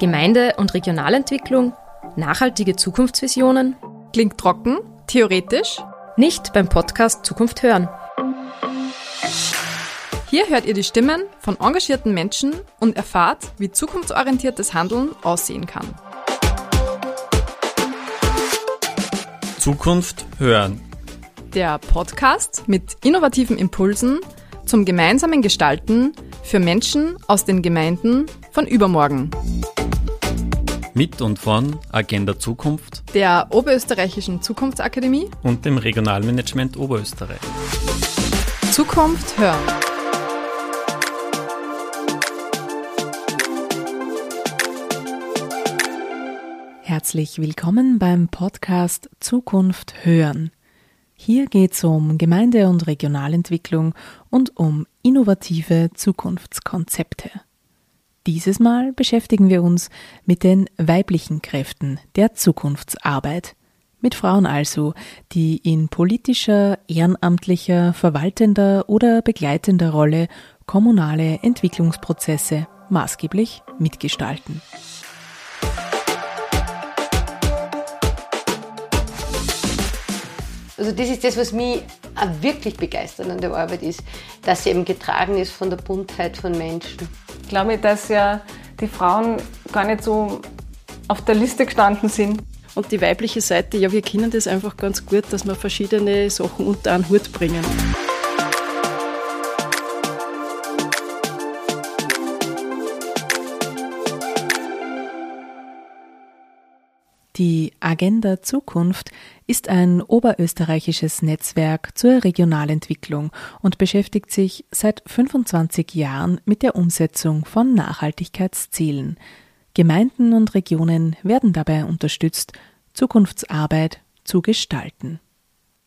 Gemeinde- und Regionalentwicklung, nachhaltige Zukunftsvisionen. Klingt trocken, theoretisch? Nicht beim Podcast Zukunft hören. Hier hört ihr die Stimmen von engagierten Menschen und erfahrt, wie zukunftsorientiertes Handeln aussehen kann. Zukunft hören. Der Podcast mit innovativen Impulsen zum gemeinsamen Gestalten für Menschen aus den Gemeinden von übermorgen. Mit und von Agenda Zukunft, Der Oberösterreichischen Zukunftsakademie und dem Regionalmanagement Oberösterreich. Zukunft hören. Herzlich willkommen beim Podcast Zukunft hören. Hier geht es um Gemeinde- und Regionalentwicklung und um innovative Zukunftskonzepte. Dieses Mal beschäftigen wir uns mit den weiblichen Kräften der Zukunftsarbeit. Mit Frauen also, die in politischer, ehrenamtlicher, verwaltender oder begleitender Rolle kommunale Entwicklungsprozesse maßgeblich mitgestalten. Also das ist das, was mich wirklich begeistert an der Arbeit ist, dass sie eben getragen ist von der Buntheit von Menschen. Ich glaube, dass ja die Frauen gar nicht so auf der Liste gestanden sind. Und die weibliche Seite, ja, wir kennen das einfach ganz gut, dass wir verschiedene Sachen unter einen Hut bringen. Die Agenda Zukunft ist ein oberösterreichisches Netzwerk zur Regionalentwicklung und beschäftigt sich seit 25 Jahren mit der Umsetzung von Nachhaltigkeitszielen. Gemeinden und Regionen werden dabei unterstützt, Zukunftsarbeit zu gestalten.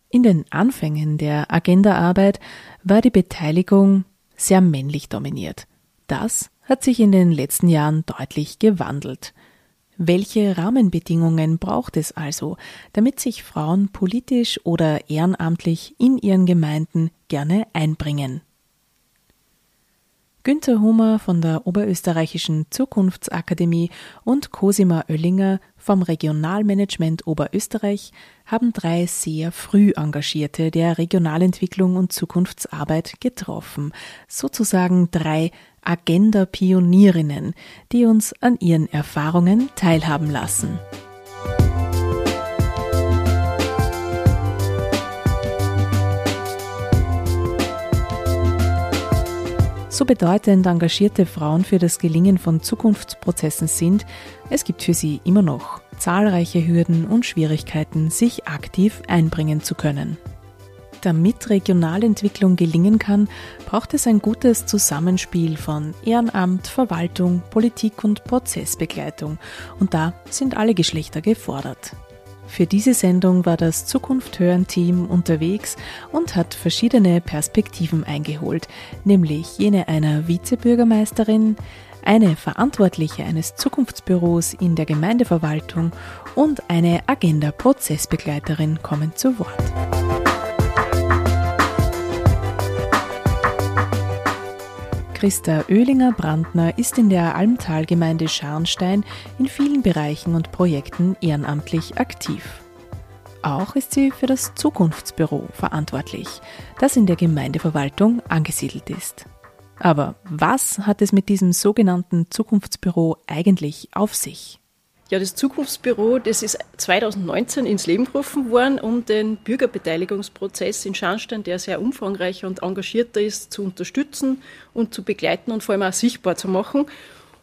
In den Anfängen der Agendaarbeit war die Beteiligung sehr männlich dominiert. Das hat sich in den letzten Jahren deutlich gewandelt. Welche Rahmenbedingungen braucht es also, damit sich Frauen politisch oder ehrenamtlich in ihren Gemeinden gerne einbringen? Günter Hummer von der Oberösterreichischen Zukunftsakademie und Cosima Oellinger vom Regionalmanagement Oberösterreich haben drei sehr früh Engagierte der Regionalentwicklung und Zukunftsarbeit getroffen, sozusagen drei Agenda-Pionierinnen, die uns an ihren Erfahrungen teilhaben lassen. So bedeutend engagierte Frauen für das Gelingen von Zukunftsprozessen sind, es gibt für sie immer noch zahlreiche Hürden und Schwierigkeiten, sich aktiv einbringen zu können. Damit Regionalentwicklung gelingen kann, braucht es ein gutes Zusammenspiel von Ehrenamt, Verwaltung, Politik und Prozessbegleitung. Und da sind alle Geschlechter gefordert. Für diese Sendung war das Zukunft hören Team unterwegs und hat verschiedene Perspektiven eingeholt, nämlich jene einer Vizebürgermeisterin, eine Verantwortliche eines Zukunftsbüros in der Gemeindeverwaltung und eine Agenda-Prozessbegleiterin kommen zu Wort. Christa Oehlinger-Brandner ist in der Almtalgemeinde Scharnstein in vielen Bereichen und Projekten ehrenamtlich aktiv. Auch ist sie für das Zukunftsbüro verantwortlich, das in der Gemeindeverwaltung angesiedelt ist. Aber was hat es mit diesem sogenannten Zukunftsbüro eigentlich auf sich? Ja, das Zukunftsbüro, das ist 2019 ins Leben gerufen worden, um den Bürgerbeteiligungsprozess in Scharnstein, der sehr umfangreicher und engagierter ist, zu unterstützen und zu begleiten und vor allem auch sichtbar zu machen.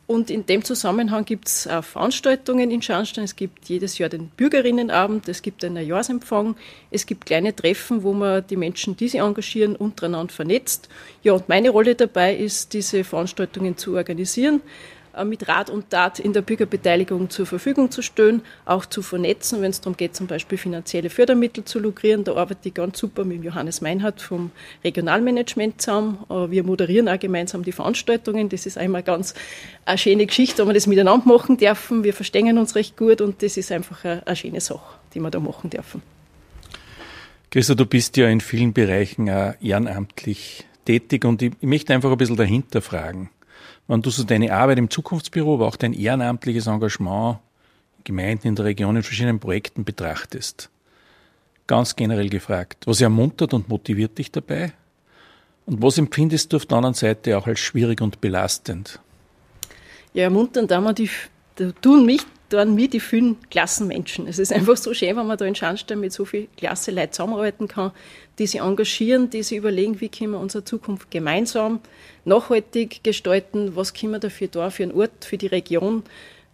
Und in dem Zusammenhang gibt es auch Veranstaltungen in Scharnstein. Es gibt jedes Jahr den Bürgerinnenabend, es gibt einen Jahresempfang, es gibt kleine Treffen, wo man die Menschen, die sich engagieren, untereinander vernetzt. Ja, und meine Rolle dabei ist, diese Veranstaltungen zu organisieren mit Rat und Tat in der Bürgerbeteiligung zur Verfügung zu stellen, auch zu vernetzen, wenn es darum geht, zum Beispiel finanzielle Fördermittel zu lukrieren. Da arbeite ich ganz super mit Johannes Meinhardt vom Regionalmanagement zusammen. Wir moderieren auch gemeinsam die Veranstaltungen. Das ist einmal ganz eine schöne Geschichte, wenn wir das miteinander machen dürfen. Wir verstehen uns recht gut und das ist einfach eine, eine schöne Sache, die wir da machen dürfen. Christa, du bist ja in vielen Bereichen auch ehrenamtlich tätig und ich möchte einfach ein bisschen dahinter fragen. Wenn du so deine Arbeit im Zukunftsbüro, aber auch dein ehrenamtliches Engagement in Gemeinden in der Region in verschiedenen Projekten betrachtest, ganz generell gefragt, was ermuntert und motiviert dich dabei? Und was empfindest du auf der anderen Seite auch als schwierig und belastend? Ja, ermuntern da die, da tun mich tun mir die vielen Klassenmenschen. Es ist einfach so schön, wenn man da in Scharnstein mit so viel klasse Leuten zusammenarbeiten kann, die sich engagieren, die sich überlegen, wie können wir unsere Zukunft gemeinsam nachhaltig gestalten, was können wir dafür da für einen Ort, für die Region,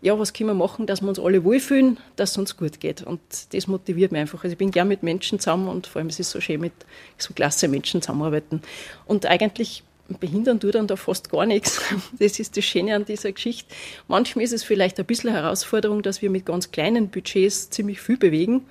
ja, was können wir machen, dass wir uns alle wohlfühlen, dass es uns gut geht. Und das motiviert mich einfach. Also ich bin gern mit Menschen zusammen und vor allem es ist so schön, mit so klasse Menschen zusammenarbeiten. Und eigentlich behindern tut dann da fast gar nichts. Das ist das Schöne an dieser Geschichte. Manchmal ist es vielleicht ein bisschen Herausforderung, dass wir mit ganz kleinen Budgets ziemlich viel bewegen.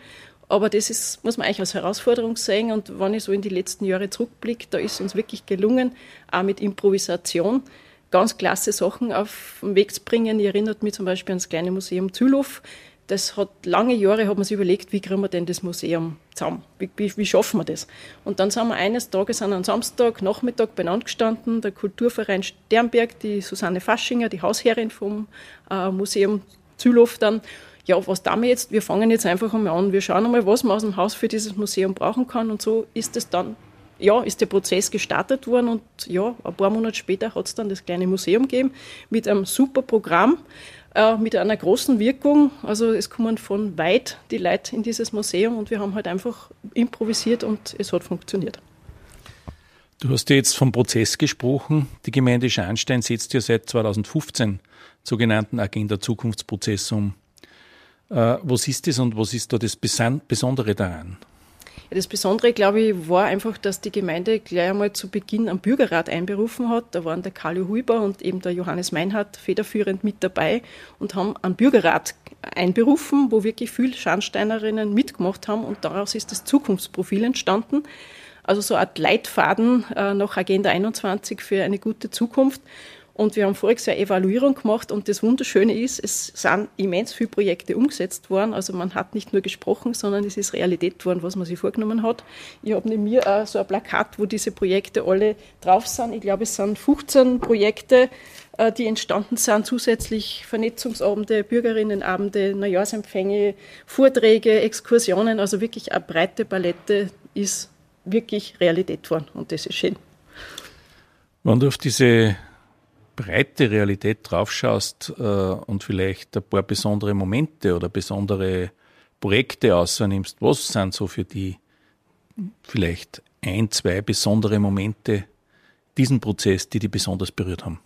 Aber das ist, muss man eigentlich als Herausforderung sehen. Und wenn ich so in die letzten Jahre zurückblicke, da ist uns wirklich gelungen, auch mit Improvisation, ganz klasse Sachen auf den Weg zu bringen. Ich erinnert mich zum Beispiel ans kleine Museum Zülow. Das hat lange Jahre, hat man sich überlegt, wie kriegen wir denn das Museum zusammen? Wie, wie, wie schaffen wir das? Und dann sind wir eines Tages an einem Samstag, Nachmittag beieinander gestanden, der Kulturverein Sternberg, die Susanne Faschinger, die Hausherrin vom äh, Museum Zülow dann, ja, was tun wir jetzt? Wir fangen jetzt einfach einmal an, wir schauen einmal, was man aus dem Haus für dieses Museum brauchen kann. Und so ist es dann ja, ist der Prozess gestartet worden und ja, ein paar Monate später hat es dann das kleine Museum gegeben mit einem super Programm, äh, mit einer großen Wirkung. Also es kommen von weit die Leute in dieses Museum und wir haben halt einfach improvisiert und es hat funktioniert. Du hast ja jetzt vom Prozess gesprochen. Die Gemeinde Scharnstein setzt ja seit 2015 sogenannten Agenda Zukunftsprozess um. Äh, was ist das und was ist da das Besondere daran? Das Besondere, glaube ich, war einfach, dass die Gemeinde gleich einmal zu Beginn am Bürgerrat einberufen hat. Da waren der Karl Huber und eben der Johannes Meinhardt federführend mit dabei und haben einen Bürgerrat einberufen, wo wirklich viele Scharnsteinerinnen mitgemacht haben und daraus ist das Zukunftsprofil entstanden. Also so eine Art Leitfaden äh, nach Agenda 21 für eine gute Zukunft. Und wir haben voriges Jahr Evaluierung gemacht und das Wunderschöne ist, es sind immens viele Projekte umgesetzt worden. Also man hat nicht nur gesprochen, sondern es ist Realität worden, was man sich vorgenommen hat. Ich habe neben mir auch so ein Plakat, wo diese Projekte alle drauf sind. Ich glaube, es sind 15 Projekte, äh, die entstanden sind, zusätzlich Vernetzungsabende, Bürgerinnenabende, Neujahrsempfänge, Vorträge, Exkursionen, also wirklich eine breite Palette ist wirklich Realität worden und das ist schön. Du auf diese breite Realität draufschaust äh, und vielleicht ein paar besondere Momente oder besondere Projekte außernimmst, was sind so für die vielleicht ein, zwei besondere Momente diesen Prozess, die die besonders berührt haben?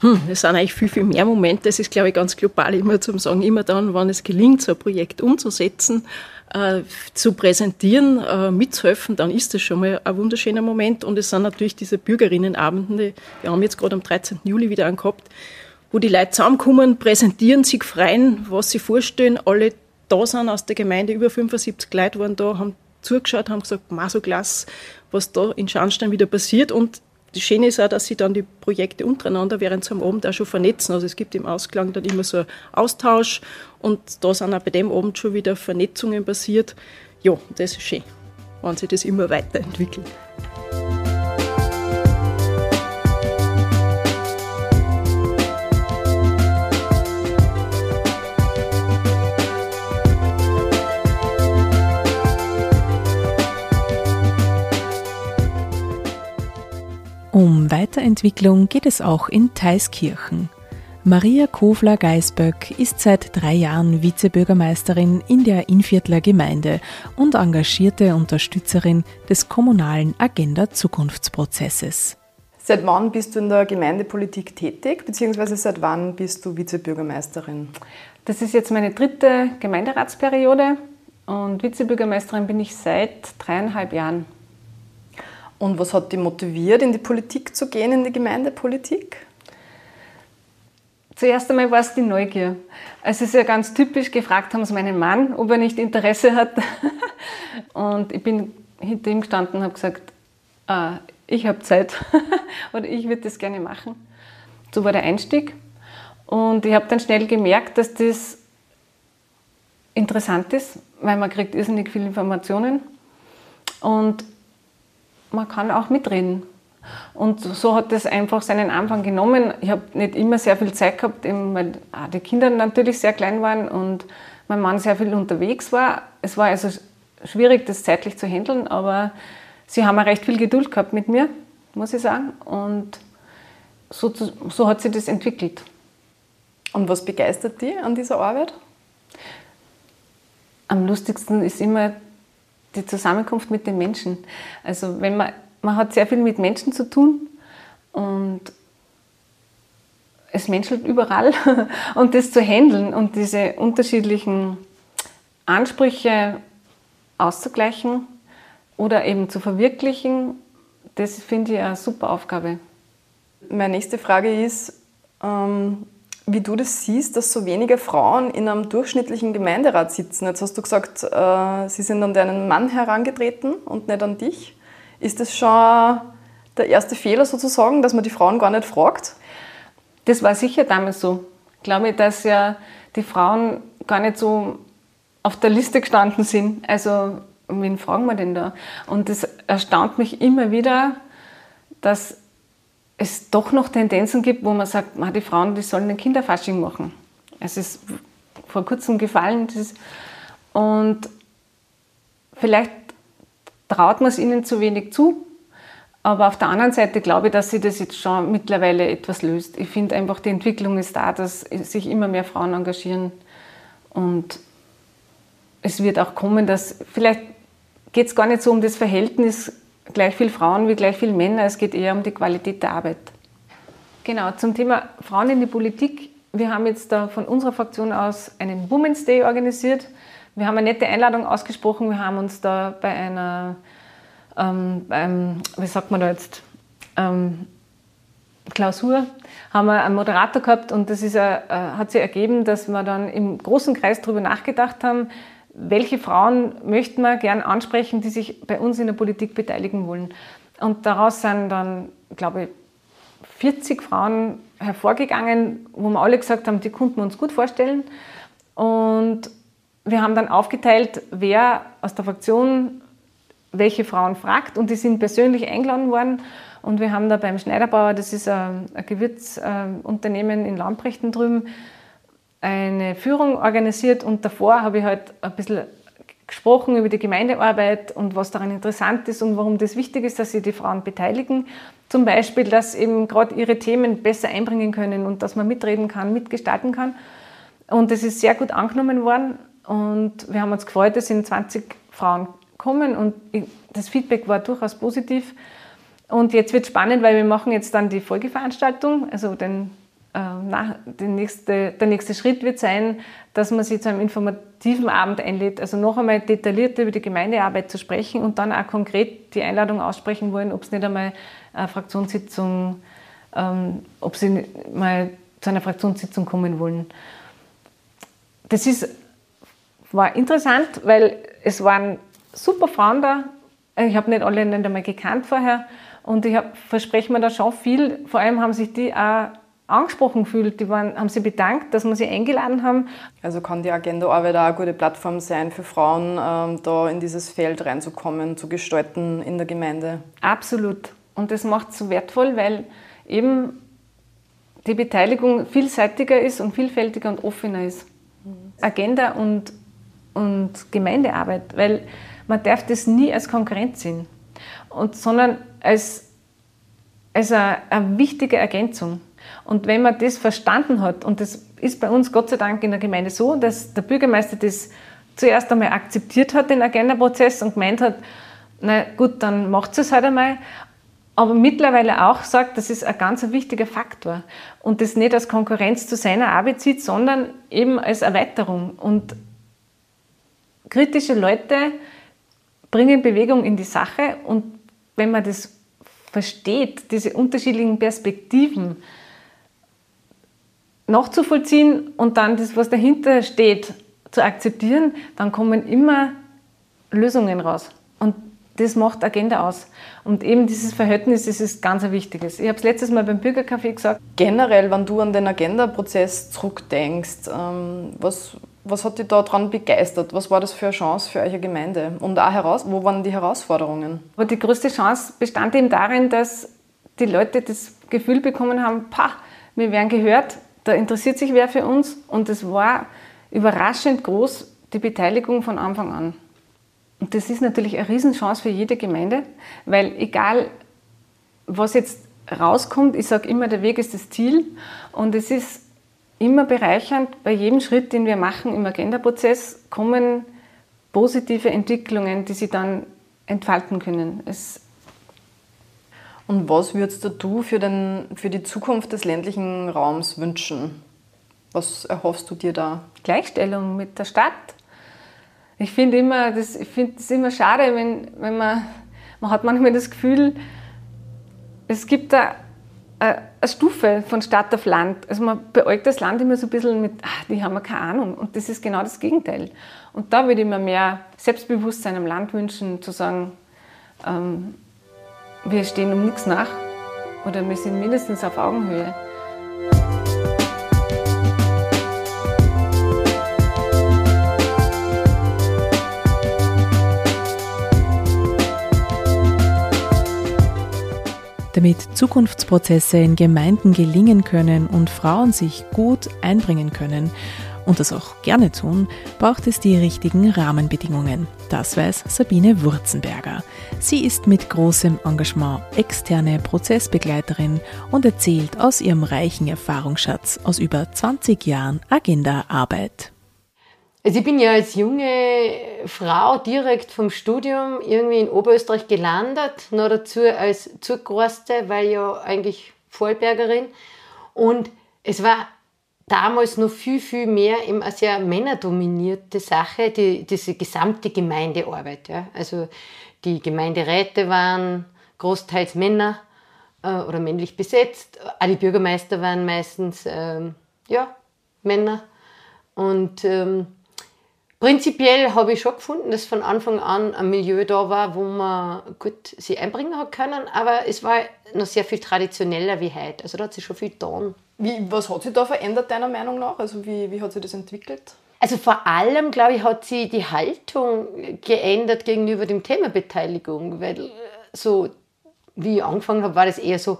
Hm, es sind eigentlich viel, viel mehr Momente. Das ist, glaube ich, ganz global immer zu sagen, immer dann, wenn es gelingt, so ein Projekt umzusetzen, äh, zu präsentieren, äh, mitzuhelfen, dann ist das schon mal ein wunderschöner Moment. Und es sind natürlich diese Bürgerinnenabende, wir haben jetzt gerade am 13. Juli wieder angehabt, wo die Leute zusammenkommen, präsentieren, sich freuen, was sie vorstellen. Alle da sind aus der Gemeinde, über 75 Leute waren da, haben zugeschaut, haben gesagt, so klasse, was da in Scharnstein wieder passiert. Und das Schöne ist auch, dass sie dann die Projekte untereinander während so einem Abend auch schon vernetzen. Also es gibt im Ausklang dann immer so einen Austausch und da sind auch bei dem Abend schon wieder Vernetzungen passiert. Ja, das ist schön, wenn sich das immer weiterentwickelt. Um Weiterentwicklung geht es auch in Theiskirchen. Maria Kofler-Geisböck ist seit drei Jahren Vizebürgermeisterin in der Inviertler Gemeinde und engagierte Unterstützerin des kommunalen Agenda-Zukunftsprozesses. Seit wann bist du in der Gemeindepolitik tätig, beziehungsweise seit wann bist du Vizebürgermeisterin? Das ist jetzt meine dritte Gemeinderatsperiode und Vizebürgermeisterin bin ich seit dreieinhalb Jahren. Und was hat dich motiviert, in die Politik zu gehen, in die Gemeindepolitik? Zuerst einmal war es die Neugier. Es ist ja ganz typisch, gefragt haben sie meinen Mann, ob er nicht Interesse hat. Und ich bin hinter ihm gestanden und habe gesagt, ah, ich habe Zeit oder ich würde das gerne machen. So war der Einstieg. Und ich habe dann schnell gemerkt, dass das interessant ist, weil man kriegt irrsinnig viele Informationen. Und man kann auch mitreden. Und so hat es einfach seinen Anfang genommen. Ich habe nicht immer sehr viel Zeit gehabt, weil die Kinder natürlich sehr klein waren und mein Mann sehr viel unterwegs war. Es war also schwierig, das zeitlich zu handeln, aber sie haben auch recht viel Geduld gehabt mit mir, muss ich sagen. Und so, so hat sich das entwickelt. Und was begeistert dich an dieser Arbeit? Am lustigsten ist immer die Zusammenkunft mit den Menschen. Also wenn man, man hat sehr viel mit Menschen zu tun und es menschelt überall und das zu handeln und diese unterschiedlichen Ansprüche auszugleichen oder eben zu verwirklichen, das finde ich eine super Aufgabe. Meine nächste Frage ist, ähm, wie du das siehst, dass so wenige Frauen in einem durchschnittlichen Gemeinderat sitzen. Jetzt hast du gesagt, äh, sie sind an deinen Mann herangetreten und nicht an dich. Ist das schon der erste Fehler sozusagen, dass man die Frauen gar nicht fragt? Das war sicher damals so. Ich glaube, dass ja die Frauen gar nicht so auf der Liste gestanden sind. Also, wen fragen wir denn da? Und es erstaunt mich immer wieder, dass es doch noch Tendenzen gibt, wo man sagt, die Frauen, die sollen ein Kinderfasching machen. Es ist vor kurzem gefallen. und vielleicht traut man es ihnen zu wenig zu. Aber auf der anderen Seite glaube ich, dass sich das jetzt schon mittlerweile etwas löst. Ich finde einfach, die Entwicklung ist da, dass sich immer mehr Frauen engagieren. Und es wird auch kommen, dass vielleicht geht es gar nicht so um das Verhältnis gleich viel Frauen wie gleich viel Männer. Es geht eher um die Qualität der Arbeit. Genau, zum Thema Frauen in die Politik. Wir haben jetzt da von unserer Fraktion aus einen Women's Day organisiert. Wir haben eine nette Einladung ausgesprochen. Wir haben uns da bei einer, ähm, beim, wie sagt man da jetzt, ähm, Klausur haben wir einen Moderator gehabt und das ist, äh, hat sich ergeben, dass wir dann im großen Kreis darüber nachgedacht haben, welche Frauen möchten wir gern ansprechen, die sich bei uns in der Politik beteiligen wollen. Und daraus sind dann, glaube ich, 40 Frauen hervorgegangen, wo wir alle gesagt haben, die konnten wir uns gut vorstellen. Und wir haben dann aufgeteilt, wer aus der Fraktion welche Frauen fragt und die sind persönlich eingeladen worden. Und wir haben da beim Schneiderbauer, das ist ein, Gewürzunternehmen in Lamprechten drüben, eine Führung organisiert und davor habe ich halt ein bisschen gesprochen über die Gemeindearbeit und was daran interessant ist und warum das wichtig ist, dass sie die Frauen beteiligen. Zum Beispiel, dass eben gerade ihre Themen besser einbringen können und dass man mitreden kann, mitgestalten kann. Und das ist sehr gut angenommen worden und wir haben uns gefreut, es sind 20 Frauen kommen und das Feedback war durchaus positiv. Und jetzt wird spannend, weil wir machen jetzt dann die Folgeveranstaltung, also den na, nächste, der nächste Schritt wird sein, dass man sich zu einem informativen Abend einlädt, also noch einmal detailliert über die Gemeindearbeit zu sprechen und dann auch konkret die Einladung aussprechen wollen, ob es nicht einmal eine Fraktionssitzung, ähm, ob sie mal zu einer Fraktionssitzung kommen wollen. Das ist, war interessant, weil es waren super Frauen da. Ich habe nicht alle nicht einmal gekannt vorher und ich verspreche mir da schon viel. Vor allem haben sich die auch angesprochen fühlt. Die waren, haben sich bedankt, dass wir sie eingeladen haben. Also kann die Agenda-Arbeit auch eine gute Plattform sein für Frauen, ähm, da in dieses Feld reinzukommen, zu gestalten in der Gemeinde. Absolut. Und das macht es so wertvoll, weil eben die Beteiligung vielseitiger ist und vielfältiger und offener ist. Mhm. Agenda und, und Gemeindearbeit, weil man darf das nie als Konkurrenz sehen, und, sondern als, als eine, eine wichtige Ergänzung. Und wenn man das verstanden hat, und das ist bei uns Gott sei Dank in der Gemeinde so, dass der Bürgermeister das zuerst einmal akzeptiert hat, den Agenda-Prozess, und gemeint hat, na gut, dann macht es halt einmal, aber mittlerweile auch sagt, das ist ein ganz wichtiger Faktor. Und das nicht als Konkurrenz zu seiner Arbeit sieht, sondern eben als Erweiterung. Und kritische Leute bringen Bewegung in die Sache. Und wenn man das versteht, diese unterschiedlichen Perspektiven, nachzuvollziehen und dann das, was dahinter steht, zu akzeptieren, dann kommen immer Lösungen raus. Und das macht Agenda aus. Und eben dieses Verhältnis ist, ist ganz ein wichtiges. Ich habe es letztes Mal beim Bürgercafé gesagt. Generell, wenn du an den Agenda-Prozess zurückdenkst, ähm, was, was hat dich daran begeistert? Was war das für eine Chance für eure Gemeinde? Und auch heraus, wo waren die Herausforderungen? Aber die größte Chance bestand eben darin, dass die Leute das Gefühl bekommen haben, pah, wir werden gehört, da interessiert sich wer für uns und es war überraschend groß, die Beteiligung von Anfang an. Und das ist natürlich eine Riesenchance für jede Gemeinde, weil egal, was jetzt rauskommt, ich sage immer, der Weg ist das Ziel und es ist immer bereichernd, bei jedem Schritt, den wir machen im Agenda-Prozess, kommen positive Entwicklungen, die sie dann entfalten können. Es und was würdest du für, den, für die Zukunft des ländlichen Raums wünschen? Was erhoffst du dir da? Gleichstellung mit der Stadt. Ich finde immer, das, ich finde es immer schade, wenn, wenn man, man hat manchmal das Gefühl, es gibt da eine Stufe von Stadt auf Land. Also man beäugt das Land immer so ein bisschen mit, ach, die haben ja keine Ahnung. Und das ist genau das Gegenteil. Und da würde ich mir mehr Selbstbewusstsein am Land wünschen, zu sagen, ähm, wir stehen um nichts nach oder wir sind mindestens auf Augenhöhe. Damit Zukunftsprozesse in Gemeinden gelingen können und Frauen sich gut einbringen können, und das auch gerne tun, braucht es die richtigen Rahmenbedingungen. Das weiß Sabine Wurzenberger. Sie ist mit großem Engagement externe Prozessbegleiterin und erzählt aus ihrem reichen Erfahrungsschatz aus über 20 Jahren Agenda-Arbeit. Also ich bin ja als junge Frau direkt vom Studium irgendwie in Oberösterreich gelandet, noch dazu als Zugereiste, weil ja eigentlich Vorarlbergerin. Und es war damals noch viel, viel mehr eben eine sehr männerdominierte Sache, die, diese gesamte Gemeindearbeit. Ja. Also die Gemeinderäte waren großteils Männer äh, oder männlich besetzt. Auch die Bürgermeister waren meistens ähm, ja, Männer. Und ähm, prinzipiell habe ich schon gefunden, dass von Anfang an ein Milieu da war, wo man gut sich einbringen hat können. Aber es war noch sehr viel traditioneller wie heute. Also da hat sich schon viel getan. Wie, was hat sich da verändert, deiner Meinung nach? Also wie, wie hat sich das entwickelt? Also vor allem, glaube ich, hat sich die Haltung geändert gegenüber dem Thema Beteiligung, weil äh, so wie ich angefangen habe, war das eher so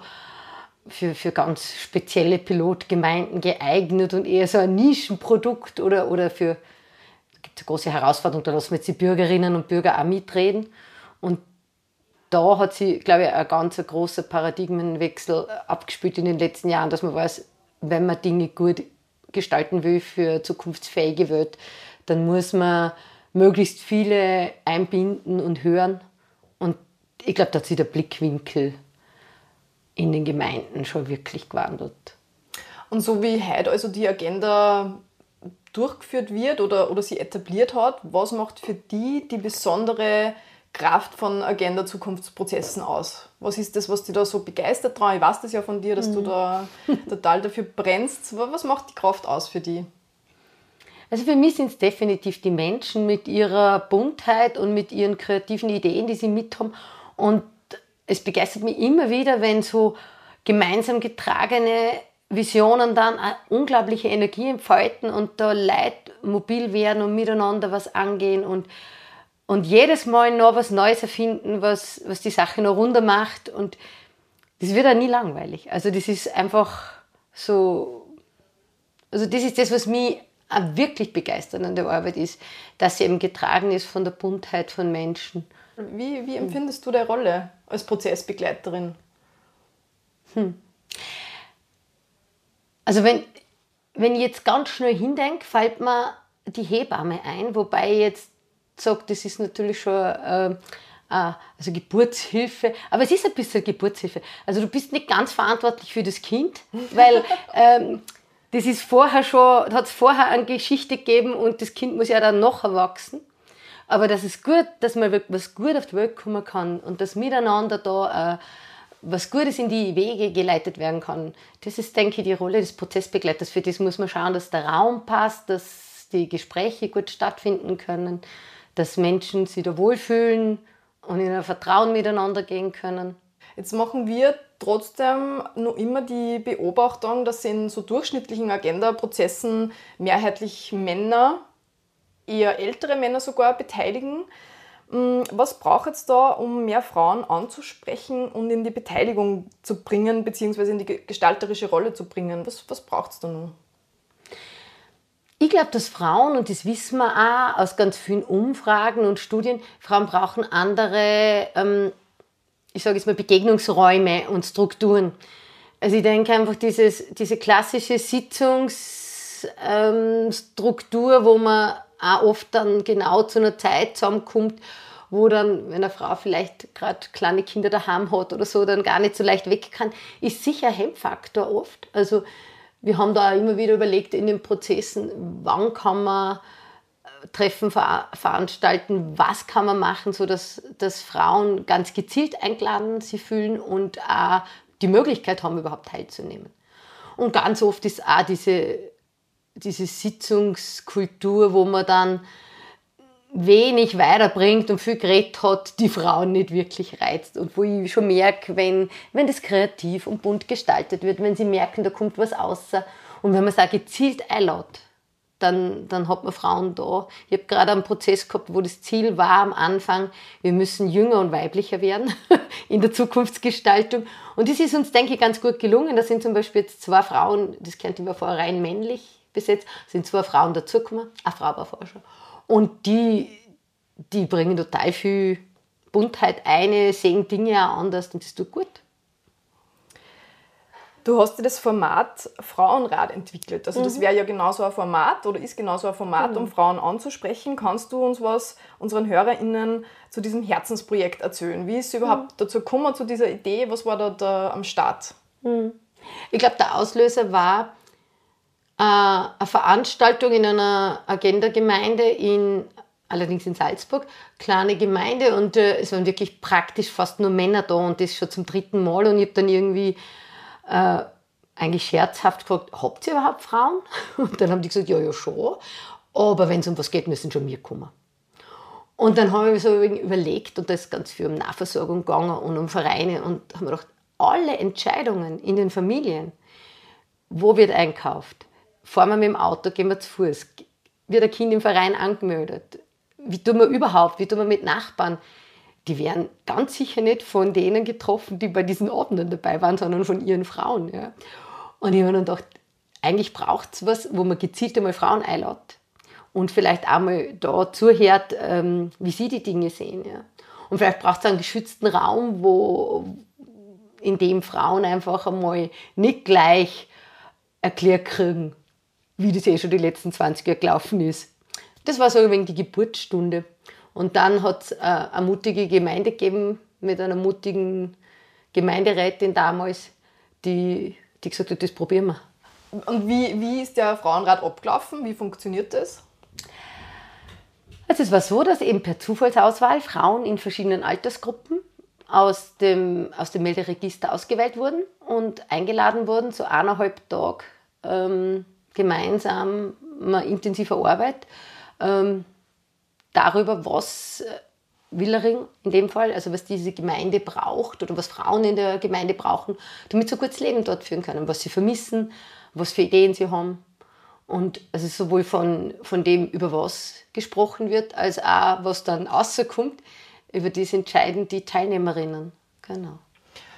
für, für ganz spezielle Pilotgemeinden geeignet und eher so ein Nischenprodukt oder, oder für, da gibt es eine große Herausforderung, da lassen wir jetzt die Bürgerinnen und Bürger auch mitreden. Und da hat sich, glaube ich, ein ganz großer Paradigmenwechsel abgespielt in den letzten Jahren, dass man weiß, wenn man Dinge gut gestalten will für zukunftsfähige Welt, dann muss man möglichst viele einbinden und hören. Und ich glaube, da hat sich der Blickwinkel in den Gemeinden schon wirklich gewandelt. Und so wie heute also die Agenda durchgeführt wird oder, oder sie etabliert hat, was macht für die die besondere Kraft von Agenda-Zukunftsprozessen aus? Was ist das, was dich da so begeistert dran? Ich weiß das ja von dir, dass mhm. du da total dafür brennst. Was macht die Kraft aus für die? Also für mich sind es definitiv die Menschen mit ihrer Buntheit und mit ihren kreativen Ideen, die sie mit haben. Und es begeistert mich immer wieder, wenn so gemeinsam getragene Visionen dann unglaubliche Energie entfalten und da Leute mobil werden und miteinander was angehen und und jedes Mal noch was Neues erfinden, was, was die Sache noch runder macht. Und das wird auch nie langweilig. Also das ist einfach so, also das ist das, was mich auch wirklich begeistert an der Arbeit ist, dass sie eben getragen ist von der Buntheit von Menschen. Wie, wie empfindest du deine Rolle als Prozessbegleiterin? Hm. Also wenn, wenn ich jetzt ganz schnell hindenke, fällt mir die Hebamme ein, wobei jetzt sagt, das ist natürlich schon äh, also Geburtshilfe, aber es ist ein bisschen Geburtshilfe. Also du bist nicht ganz verantwortlich für das Kind, weil ähm, das ist vorher schon, hat es vorher eine Geschichte gegeben und das Kind muss ja dann noch erwachsen. Aber das ist gut, dass man was gut auf die Welt kommen kann und dass miteinander da äh, was Gutes in die Wege geleitet werden kann. Das ist, denke ich, die Rolle des Prozessbegleiters. Für das muss man schauen, dass der Raum passt, dass die Gespräche gut stattfinden können dass Menschen sich da wohlfühlen und in ein Vertrauen miteinander gehen können. Jetzt machen wir trotzdem noch immer die Beobachtung, dass in so durchschnittlichen Agenda-Prozessen mehrheitlich Männer, eher ältere Männer sogar beteiligen. Mm, was braucht es da, um mehr Frauen anzusprechen und in die Beteiligung zu bringen, beziehungsweise in die gestalterische Rolle zu bringen? Was, was braucht es da nun? Ich glaube, dass Frauen, und das wissen wir auch aus ganz vielen Umfragen und Studien, Frauen brauchen andere, ähm, ich sage jetzt mal, Begegnungsräume und Strukturen. Also ich denke einfach, dieses, diese klassische Sitzungsstruktur, ähm, wo man auch oft dann genau zu einer Zeit zusammenkommt, wo dann, wenn eine Frau vielleicht gerade kleine Kinder daheim hat oder so, dann gar nicht so leicht weg kann, ist sicher ein Hemmfaktor oft. Also wir haben da immer wieder überlegt in den Prozessen, wann kann man äh, Treffen veranstalten, was kann man machen, sodass dass Frauen ganz gezielt eingeladen sie fühlen und auch die Möglichkeit haben, überhaupt teilzunehmen. Und ganz oft ist auch diese, diese Sitzungskultur, wo man dann wenig weiterbringt und viel geredet hat, die Frauen nicht wirklich reizt. Und wo ich schon merke, wenn, wenn das kreativ und bunt gestaltet wird, wenn sie merken, da kommt was außer und wenn man auch gezielt einlädt, dann, dann hat man Frauen da. Ich habe gerade einen Prozess gehabt, wo das Ziel war am Anfang, wir müssen jünger und weiblicher werden in der Zukunftsgestaltung. Und das ist uns, denke ich, ganz gut gelungen. Da sind zum Beispiel jetzt zwei Frauen, das kennt ich war vorher rein männlich besetzt, sind zwei Frauen dazugekommen, eine Frau war vorher schon. Und die, die bringen total viel Buntheit ein, sehen Dinge auch anders und das tut gut. Du hast dir das Format Frauenrat entwickelt. Also das mhm. wäre ja genauso ein Format oder ist genauso ein Format, mhm. um Frauen anzusprechen. Kannst du uns was unseren HörerInnen zu diesem Herzensprojekt erzählen? Wie ist es überhaupt mhm. dazu gekommen, zu dieser Idee? Was war da, da am Start? Mhm. Ich glaube, der Auslöser war eine Veranstaltung in einer Agenda-Gemeinde in allerdings in Salzburg, kleine Gemeinde und äh, es waren wirklich praktisch fast nur Männer da und das schon zum dritten Mal und ich habe dann irgendwie äh, eigentlich scherzhaft gefragt, habt ihr überhaupt Frauen? Und dann haben die gesagt, ja, ja schon, aber wenn es um was geht, müssen schon wir kommen. Und dann haben wir so überlegt und da ist ganz viel um Nahversorgung gegangen und um Vereine und haben gedacht, alle Entscheidungen in den Familien, wo wird einkauft, fahren wir mit dem Auto, gehen wir zu Fuß, wird ein Kind im Verein angemeldet, wie tun wir überhaupt, wie tun wir mit Nachbarn, die werden ganz sicher nicht von denen getroffen, die bei diesen Abenden dabei waren, sondern von ihren Frauen. Ja. Und ich habe dann gedacht, eigentlich braucht es was, wo man gezielt einmal Frauen einlädt und vielleicht einmal da zuhört, ähm, wie sie die Dinge sehen. Ja. Und vielleicht braucht es einen geschützten Raum, wo, in dem Frauen einfach einmal nicht gleich erklärt kriegen, wie das eh schon die letzten 20 Jahre gelaufen ist. Das war so ein wenig die Geburtsstunde. Und dann hat es äh, eine mutige Gemeinde gegeben mit einer mutigen Gemeinderätin damals, die, die gesagt hat, das probieren wir. Und wie, wie ist der Frauenrat abgelaufen? Wie funktioniert das? Also es war so, dass eben per Zufallsauswahl Frauen in verschiedenen Altersgruppen aus dem, aus dem Melderegister ausgewählt wurden und eingeladen wurden zu eineinhalb Tagen ähm, gemeinsam intensiver Arbeit ähm, darüber, was äh, Willering in dem Fall, also was diese Gemeinde braucht oder was Frauen in der Gemeinde brauchen, damit sie ein gutes Leben dort führen können, was sie vermissen, was für Ideen sie haben. Und also sowohl von, von dem, über was gesprochen wird, als auch, was dann rauskommt, über das entscheiden die Teilnehmerinnen. Genau.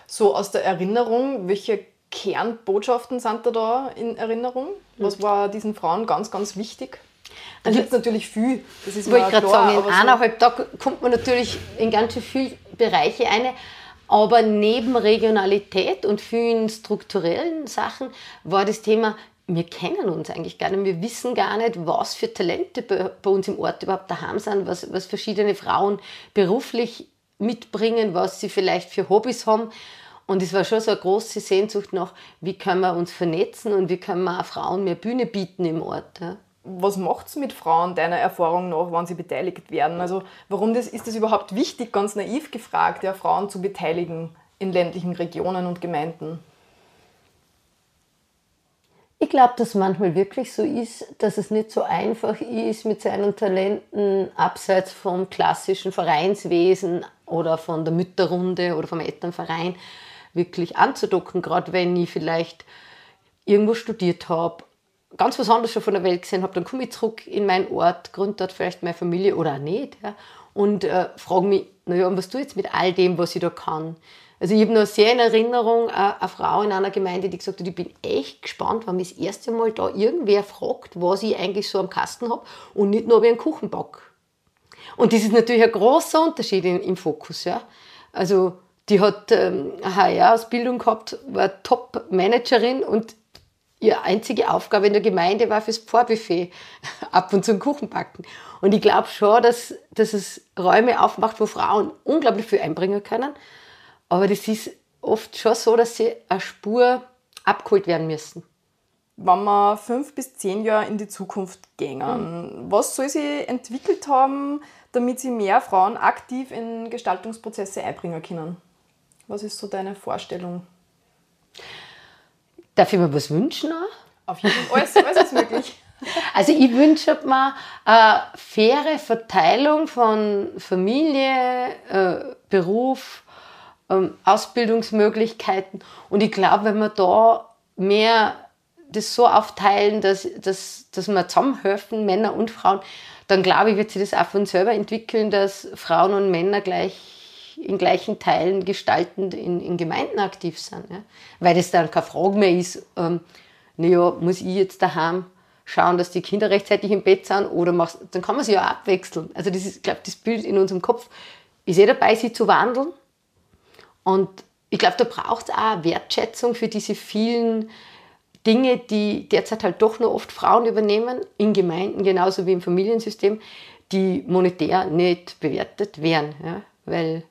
So aus der Erinnerung, welche Kernbotschaften sind da, da in Erinnerung? Was war diesen Frauen ganz, ganz wichtig? Da gibt es natürlich viel. Das ist wollte ich gerade sagen, in so eineinhalb Tagen kommt man natürlich in ganz viele Bereiche ein. Aber neben Regionalität und vielen strukturellen Sachen war das Thema, wir kennen uns eigentlich gar nicht. Wir wissen gar nicht, was für Talente bei uns im Ort überhaupt daheim sind, was, was verschiedene Frauen beruflich mitbringen, was sie vielleicht für Hobbys haben. Und es war schon so eine große Sehnsucht nach, wie können wir uns vernetzen und wie können wir auch Frauen mehr Bühne bieten im Ort. Ja. Was macht es mit Frauen deiner Erfahrung nach, wann sie beteiligt werden? Also warum das, ist es überhaupt wichtig, ganz naiv gefragt, ja, Frauen zu beteiligen in ländlichen Regionen und Gemeinden? Ich glaube, dass manchmal wirklich so ist, dass es nicht so einfach ist, mit seinen Talenten abseits vom klassischen Vereinswesen oder von der Mütterrunde oder vom Elternverein wirklich anzudocken, gerade wenn ich vielleicht irgendwo studiert habe, ganz was anderes schon von der Welt gesehen habe, dann komme ich zurück in meinen Ort, gründe dort vielleicht meine Familie oder auch nicht. Ja. und äh, frage mich, naja, was tue ich jetzt mit all dem, was ich da kann? Also ich habe noch sehr in Erinnerung äh, eine Frau in einer Gemeinde, die gesagt hat, ich bin echt gespannt, wenn mich das erste Mal da irgendwer fragt, was ich eigentlich so am Kasten habe und nicht nur, ob ich einen Kuchen backe. Und das ist natürlich ein großer Unterschied im, im Fokus. Ja? Also die hat ähm, eine HR-Ausbildung gehabt, war Top-Managerin und ihre einzige Aufgabe in der Gemeinde war fürs Vorbuffet ab und zu einen Kuchen backen. Und ich glaube schon, dass, dass es Räume aufmacht, wo Frauen unglaublich viel einbringen können. Aber das ist oft schon so, dass sie eine Spur abgeholt werden müssen. Wenn wir fünf bis zehn Jahre in die Zukunft gehen, mhm. was soll sie entwickelt haben, damit sie mehr Frauen aktiv in Gestaltungsprozesse einbringen können? Was ist so deine Vorstellung? Darf ich mir was wünschen? Auf jeden Fall, alles, alles ist möglich. Also ich wünsche mir eine faire Verteilung von Familie, äh, Beruf, ähm, Ausbildungsmöglichkeiten. Und ich glaube, wenn wir da mehr das so aufteilen, dass, dass, dass wir zusammenhelfen, Männer und Frauen, dann glaube ich, wird sich das auch von selber entwickeln, dass Frauen und Männer gleich in gleichen Teilen gestaltend in, in Gemeinden aktiv sind. Ja? Weil das dann keine Frage mehr ist, ähm, naja, muss ich jetzt daheim schauen, dass die Kinder rechtzeitig im Bett sind oder machst, dann kann man sie ja abwechseln. Also das ist, ich glaube, das Bild in unserem Kopf ist eh dabei, sie zu wandeln. Und ich glaube, da braucht es auch Wertschätzung für diese vielen Dinge, die derzeit halt doch nur oft Frauen übernehmen, in Gemeinden genauso wie im Familiensystem, die monetär nicht bewertet werden. Ja? Weil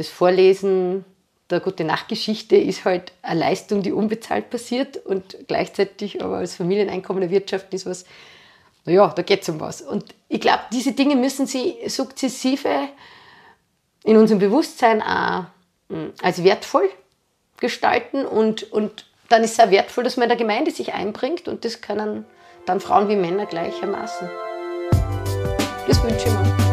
das Vorlesen der gute Nachtgeschichte ist halt eine Leistung, die unbezahlt passiert und gleichzeitig aber als Familieneinkommen der Wirtschaft ist was, naja, da geht es um was. Und ich glaube, diese Dinge müssen sie sukzessive in unserem Bewusstsein auch hm, als wertvoll gestalten und, und dann ist es auch wertvoll, dass man in der Gemeinde sich einbringt und das können dann Frauen wie Männer gleichermaßen. Das wünsche ich mir.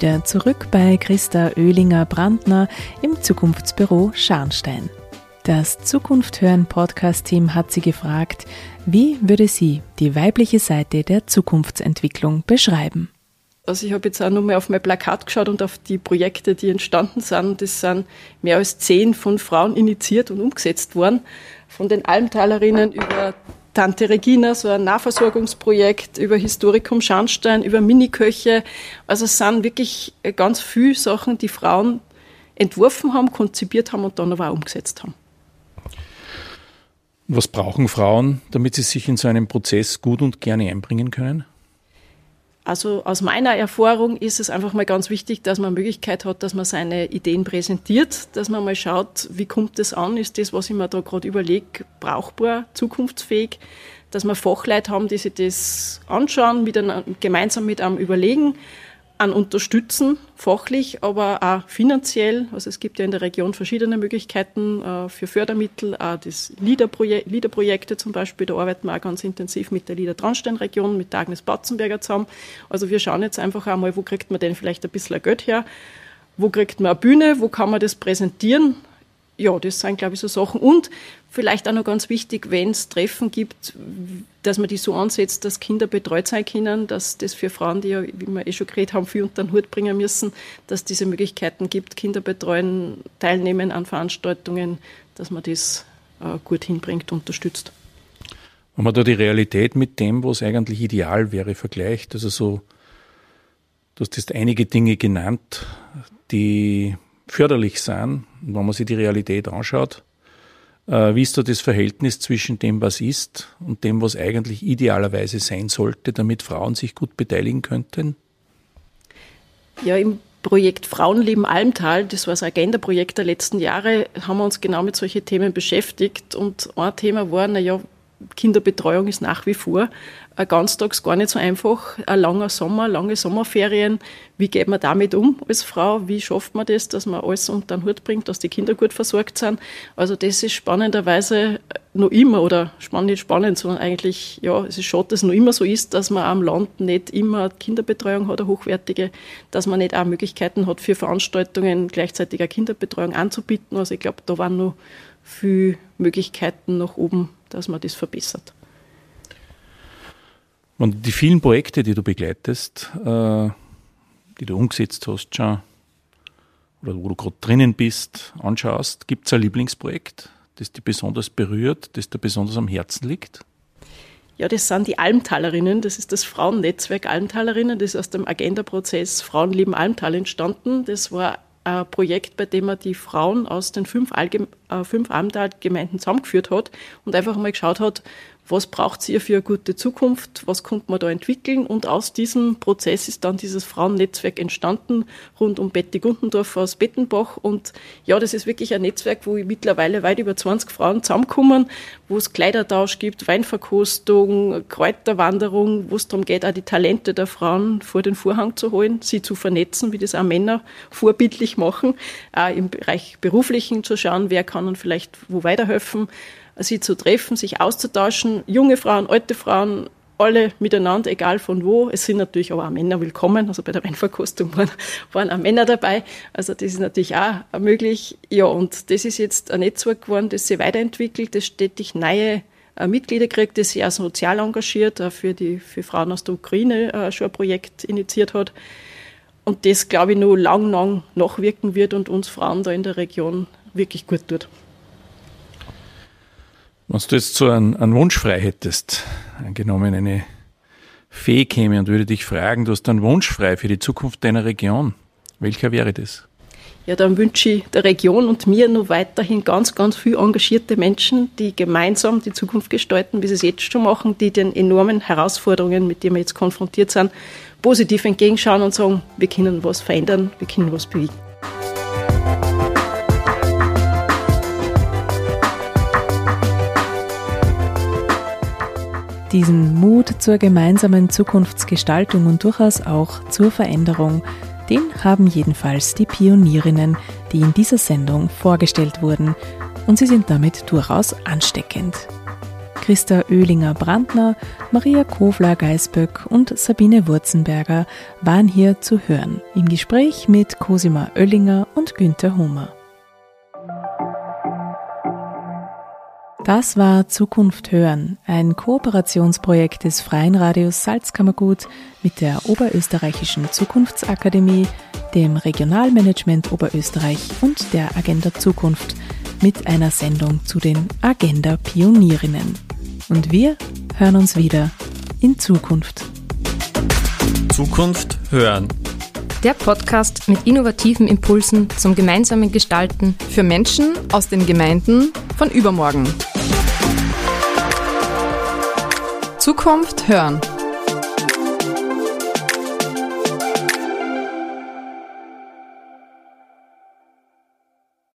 Wieder zurück bei Christa Oehlinger-Brandner im Zukunftsbüro Scharnstein. Das Zukunft hören Podcast-Team hat sie gefragt, wie würde sie die weibliche Seite der Zukunftsentwicklung beschreiben? Also ich habe jetzt auch nochmal auf mein Plakat geschaut und auf die Projekte, die entstanden sind. Das sind mehr als zehn von Frauen initiiert und umgesetzt worden. Von den Almtalerinnen über Tante Regina, so ein Nahversorgungsprojekt über Historikum Scharnstein, über Miniköche. Also es sind wirklich ganz viele Sachen, die Frauen entworfen haben, konzipiert haben und dann aber auch umgesetzt haben. Was brauchen Frauen, damit sie sich in so einen Prozess gut und gerne einbringen können? Also aus meiner Erfahrung ist es einfach mal ganz wichtig, dass man Möglichkeit hat, dass man seine Ideen präsentiert, dass man mal schaut, wie kommt das an, ist das, was ich mir da gerade überlege, brauchbar, zukunftsfähig, dass wir Fachleute haben, die sich das anschauen, mit einem, gemeinsam mit einem überlegen, an unterstützen, fachlich, aber auch finanziell. Also es gibt ja in der Region verschiedene Möglichkeiten äh, für Fördermittel, auch das LIDA-Projekte zum Beispiel, da arbeiten wir auch ganz intensiv mit der LIDA-Traunstein-Region, mit der Agnes Batzenberger zusammen. Also wir schauen jetzt einfach einmal, wo kriegt man denn vielleicht ein bisschen Geld her, wo kriegt man eine Bühne, wo kann man das präsentieren, ja, das sind, glaube ich, so Sachen. Und vielleicht auch noch ganz wichtig, wenn es Treffen gibt, dass man die so ansetzt, dass Kinder betreut sein können, dass das für Frauen, die ja, wie wir eh schon geredet haben, viel unter den Hut bringen müssen, dass diese Möglichkeiten gibt, Kinder betreuen, teilnehmen an Veranstaltungen, dass man das äh, gut hinbringt, unterstützt. Wenn man da die Realität mit dem, was eigentlich ideal wäre, vergleicht, also so, du hast jetzt einige Dinge genannt, die förderlich sein, wenn man sich die Realität anschaut. Äh, wie ist da das Verhältnis zwischen dem, was ist und dem, was eigentlich idealerweise sein sollte, damit Frauen sich gut beteiligen könnten? Ja, im Projekt Frauenleben Almtal, das war das Agenda-Projekt der letzten Jahre, haben wir uns genau mit solchen Themen beschäftigt. Und ein Thema war, naja, Kinderbetreuung ist nach wie vor ein ganztags gar nicht so einfach. Ein langer Sommer, lange Sommerferien. Wie geht man damit um als Frau? Wie schafft man das, dass man alles unter den Hut bringt, dass die Kinder gut versorgt sind? Also das ist spannenderweise noch immer, oder spannend, nicht spannend, sondern eigentlich, ja, es ist schade, dass es noch immer so ist, dass man am Land nicht immer Kinderbetreuung hat, eine hochwertige, dass man nicht auch Möglichkeiten hat, für Veranstaltungen gleichzeitig eine Kinderbetreuung anzubieten. Also ich glaube, da waren noch viele Möglichkeiten nach oben, dass man das verbessert. Und die vielen Projekte, die du begleitest, äh, die du umgesetzt hast schon, oder wo du gerade drinnen bist, anschaust, gibt es ein Lieblingsprojekt, das dich besonders berührt, das dir besonders am Herzen liegt? Ja, das sind die Almtalerinnen. Das ist das Frauennetzwerk Almtalerinnen. Das ist aus dem Agenda-Prozess Frauen lieben Almtal entstanden. Das war ein Projekt, bei dem man die Frauen aus den fünf, Allgeme äh, fünf Almtal-Gemeinden zusammengeführt hat und einfach mal geschaut hat, was braucht ihr für eine gute Zukunft, was kommt man da entwickeln? Und aus diesem Prozess ist dann dieses Frauennetzwerk entstanden rund um Betty Gundendorf aus Bettenbach. Und ja, das ist wirklich ein Netzwerk, wo mittlerweile weit über 20 Frauen zusammenkommen, wo es Kleidertausch gibt, Weinverkostung, Kräuterwanderung, wo es darum geht, auch die Talente der Frauen vor den Vorhang zu holen, sie zu vernetzen, wie das auch Männer vorbildlich machen, auch im Bereich beruflichen zu schauen, wer kann ihnen vielleicht wo weiterhelfen, sie zu treffen, sich auszutauschen, junge Frauen, alte Frauen, alle miteinander, egal von wo. Es sind natürlich aber auch Männer willkommen. Also bei der Weinverkostung waren, waren auch Männer dabei. Also das ist natürlich auch möglich. Ja, und das ist jetzt ein Netzwerk geworden, das sich weiterentwickelt, das stetig neue äh, Mitglieder kriegt, das sich auch sozial engagiert, für die für Frauen aus der Ukraine äh, schon ein Projekt initiiert hat. Und das, glaube ich, nur lang, lang nachwirken wird und uns Frauen da in der Region wirklich gut tut. Wenn du jetzt so einen, einen Wunsch frei hättest, angenommen eine Fee käme und würde dich fragen, du hast einen Wunsch frei für die Zukunft deiner Region, welcher wäre das? Ja, dann wünsche ich der Region und mir noch weiterhin ganz, ganz viel engagierte Menschen, die gemeinsam die Zukunft gestalten, wie sie es jetzt schon machen, die den enormen Herausforderungen, mit denen wir jetzt konfrontiert sind, positiv entgegenschauen und sagen, wir können was verändern, wir können was bewegen. Diesen Mut zur gemeinsamen Zukunftsgestaltung und durchaus auch zur Veränderung, den haben jedenfalls die Pionierinnen, die in dieser Sendung vorgestellt wurden, und sie sind damit durchaus ansteckend. Christa Oehlinger-Brandner, Maria Kofler-Geisböck und Sabine Wurzenberger waren hier zu hören im Gespräch mit Cosima Oellinger und Günther Hummer. Das war Zukunft hören, ein Kooperationsprojekt des Freien Radios Salzkammergut mit der Oberösterreichischen Zukunftsakademie, dem Regionalmanagement Oberösterreich und der Agenda Zukunft mit einer Sendung zu den Agenda Pionierinnen. Und wir hören uns wieder in Zukunft. Zukunft hören. Der Podcast mit innovativen Impulsen zum gemeinsamen Gestalten für Menschen aus den Gemeinden von übermorgen. Zukunft hören.